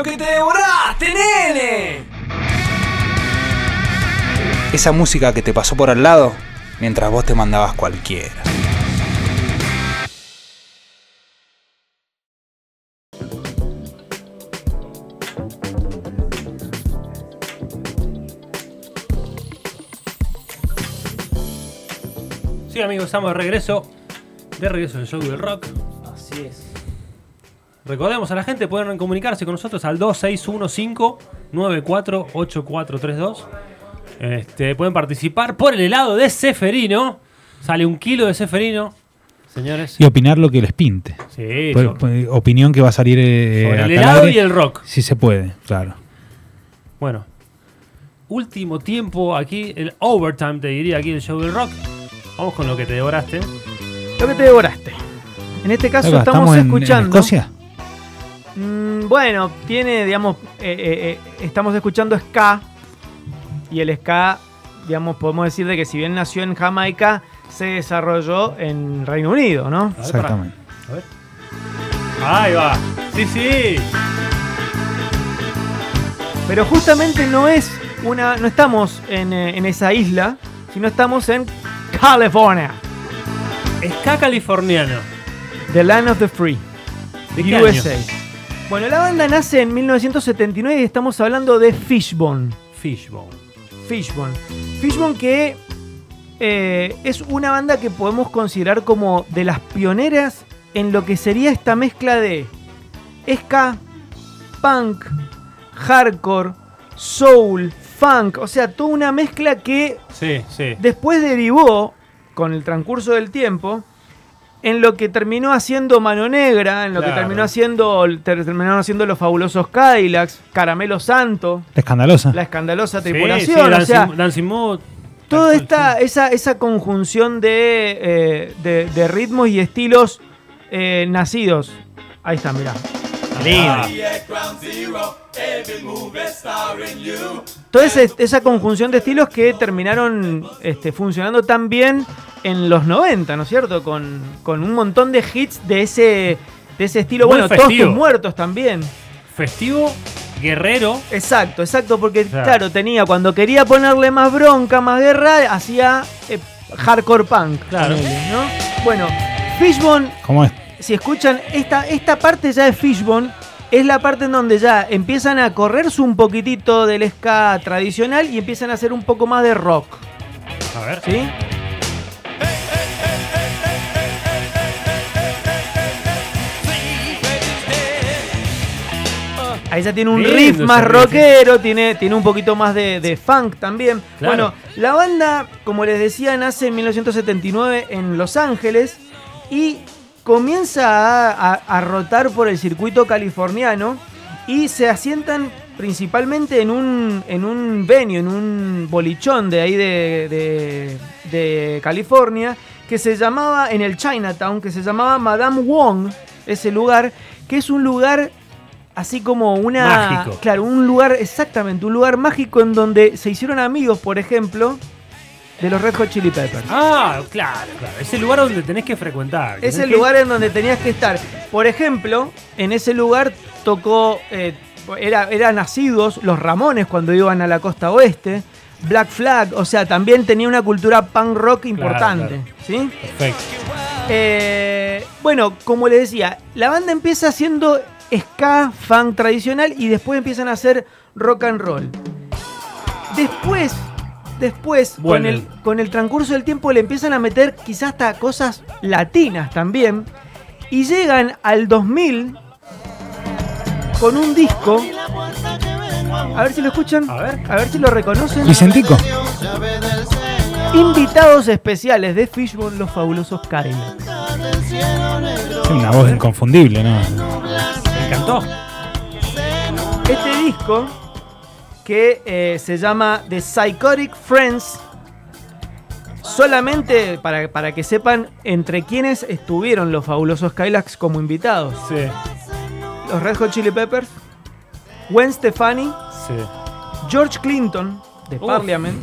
Lo que te devoraste, nene. Esa música que te pasó por al lado mientras vos te mandabas cualquiera. Sí, amigos, estamos de regreso. De regreso del show del rock. Así es. Recordemos a la gente, pueden comunicarse con nosotros al 2615-948432. Este, pueden participar por el helado de Seferino. Sale un kilo de Seferino, señores. Y opinar lo que les pinte. Sí, sobre- pues, opinión que va a salir eh, Sobre el helado y el rock. Si se puede, claro. Bueno, último tiempo aquí, el overtime te diría aquí el show del rock. Vamos con lo que te devoraste. Lo que te devoraste. En este caso estamos, en- en escuchando. Escocia? Mm, bueno, tiene, digamos, eh, eh, eh, estamos escuchando ska. Y el ska, digamos, podemos decir de que si bien nació en Jamaica, se desarrolló en Reino Unido, ¿no? A ver, Exactamente. A ver. Ahí va. Sí, sí. Pero justamente no es una. no estamos en, en esa isla, sino estamos en California. Ska californiano. The Land of the Free. ¿De qué USA. año? Bueno, la banda nace en 1979 y estamos hablando de Fishbone. Fishbone. Fishbone. Fishbone que eh, es una banda que podemos considerar como de las pioneras en lo que sería esta mezcla de ska, punk, hardcore, soul, funk. O sea, toda una mezcla que Sí, sí. después derivó, con el transcurso del tiempo, en lo que terminó haciendo Mano Negra, en lo que terminó haciendo, ter- terminaron haciendo los fabulosos Cadillacs, Caramelo Santo, La escandalosa. la escandalosa Sí, tripulación, sí, o Dancing, sea, Dancing Mood. toda Sí. esta, esa, esa conjunción de, eh, de, de ritmos y estilos eh, nacidos. Ahí está, mirá. Ah, Toda ese- esa conjunción de estilos que terminaron este, funcionando tan bien en los 90, ¿no es cierto? Con, con un montón de hits de ese, de ese estilo. Muy bueno, todos festivo. tus muertos también. festivo, guerrero. Exacto, exacto, porque Claro. claro, tenía, cuando quería ponerle más bronca, más guerra, hacía eh, hardcore punk. Claro. Bueno, Fishbone, ¿Cómo es? si escuchan, esta, esta parte ya de Fishbone es la parte en donde ya empiezan a correrse un poquitito del ska tradicional y empiezan a hacer un poco más de rock. A ver. ¿Sí? Ahí ya tiene un Lindo riff más riff, rockero, tiene, tiene un poquito más de, de funk también. Claro. Bueno, la banda, como les decía, nace en 1979 en Los Ángeles y comienza a, a- a rotar por el circuito californiano y se asientan principalmente en un, en un venue, en un bolichón de ahí de, de- de California, que se llamaba, en el Chinatown, que se llamaba Madame Wong, ese lugar, que es un lugar así como una... Mágico. Claro, un lugar, exactamente, un lugar mágico en donde se hicieron amigos, por ejemplo, de los Red Hot Chili Peppers. Ah, claro, claro. Es el lugar donde tenés que frecuentar. Es el que- lugar en donde tenías que estar. Por ejemplo, en ese lugar tocó, eh, era, eran nacidos los Ramones cuando iban a la costa oeste, Black Flag, o sea, también tenía una cultura punk rock importante. ¿sí? Perfecto. Eh, bueno, como les decía, la banda empieza haciendo ska, funk tradicional y después empiezan a hacer rock and roll. Después, después, con el, con el transcurso del tiempo le empiezan a meter quizás hasta cosas latinas también. Y llegan al 2000 con un disco. A ver si lo escuchan. A ver. A ver si lo reconocen. Vicentico. Invitados especiales de Fishbone, los fabulosos Cadillacs. Sí, una voz inconfundible, ¿no? Me encantó. Este disco, que eh, se llama The Psychotic Friends, solamente para, para que sepan entre quienes estuvieron los fabulosos Kylax como invitados. Sí, Los Red Hot Chili Peppers, Gwen Stefani, sí. George Clinton de Uf. Parliament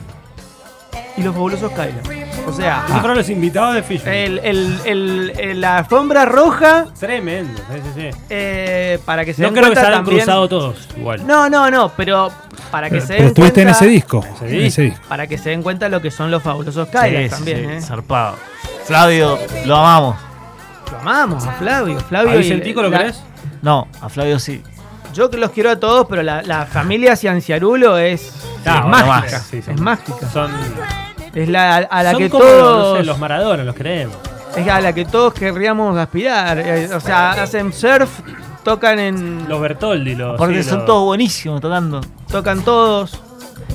y los fabulosos Kylax. O sea, Esos fueron los invitados de Fish. el, el- el- el- la alfombra roja, Tremendo. Sí, sí, sí. eh, para que se No den creo que se hayan también- cruzado todos igual. No, no, no, pero para que Pero, se den estuviste en cuenta- ese disco. Ese en ese disco. Para que se den cuenta lo que son los fabulosos Kylax también, sí, ¿eh? zarpado. Flavio, lo amamos. Lo amamos a Flavio. Flavio ¿A y Vicentico lo la- querés? No, a Flavio sí. Yo que los quiero a todos, pero la, la familia Cianciarulo es, Ah, es bueno, mágica. más. Sí, son- es mágica. Son, Es la a la son que como los, todos los Maradona, los creemos. es a la que todos querríamos aspirar. Eh, O sea, hacen surf, tocan en Los Bertoldi, los. Sí, son los- todos buenísimos tocando. tocan todos.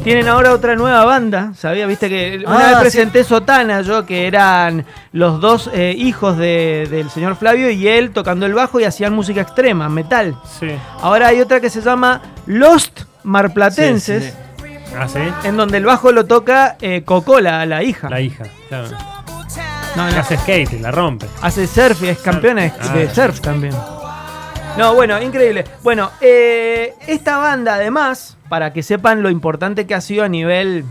Tienen ahora otra nueva banda, ¿sabía? Viste que una Ah, vez sí. presenté Sotana yo, que eran los dos eh, hijos de- del señor Flavio y él tocando el bajo y hacían música extrema, metal. Sí. Ahora hay otra que se llama Lost Marplatenses, Sí, sí, Ah, sí. en donde el bajo lo toca eh, Cocola, la hija. La hija. Claro. No, no, hace skate, la rompe. hace surf y es campeona de, Ah. de surf también. No, bueno, increíble. Bueno, eh, esta banda además, para que sepan lo importante que ha sido a nivel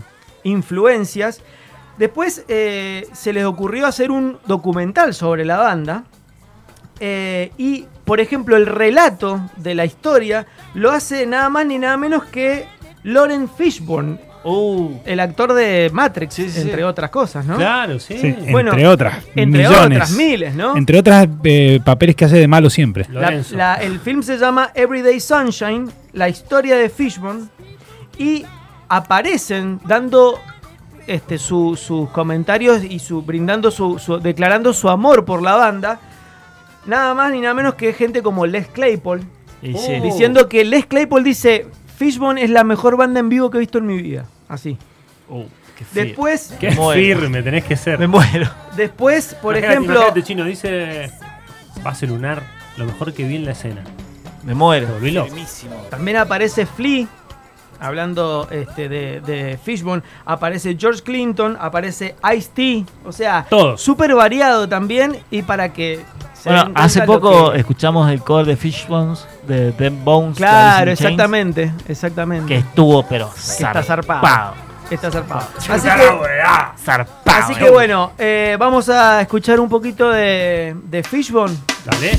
influencias, después eh, se les ocurrió hacer un documental sobre la banda. eh, y, por ejemplo, el relato de la historia lo hace nada más ni nada menos que Lauren Fishburne, Uh, el actor de Matrix, Sí, sí, entre sí. otras cosas, ¿no? Claro, sí. Sí, Bueno, entre otras. Entre millones. otras miles, ¿no? Entre otras eh, papeles que hace de malo siempre. La- Lorenzo. la- el film se llama Everyday Sunshine, la historia de Fishburne, y aparecen dando este, su- sus comentarios y su, brindando su, su- declarando su amor por la banda, nada más ni nada menos que gente como Les Claypool, y Oh. sí. diciendo que Les Claypool dice, Fishbone es la mejor banda en vivo que he visto en mi vida, así. Uh, qué feo. Después, Qué Muero. firme tenés que ser. Me muero. después, por Imagínate- ejemplo, imagínate, Chino dice. Base lunar, lo mejor que vi en la escena. Me muero. Te volví loco. También aparece Flea, hablando este, de, de Fishbone. Aparece George Clinton, aparece Ice-T. O sea, Todos. súper variado también. Y para que Bueno, hace poco que- escuchamos el cover de Fishbones de Them Bones. Claro, Chains, exactamente. Exactamente. Que estuvo, pero Que está zarpado. zarpado. Está zarpado. Así que, Zarpado. así que bueno, eh, vamos a escuchar un poquito de, de Fishbone. Dale.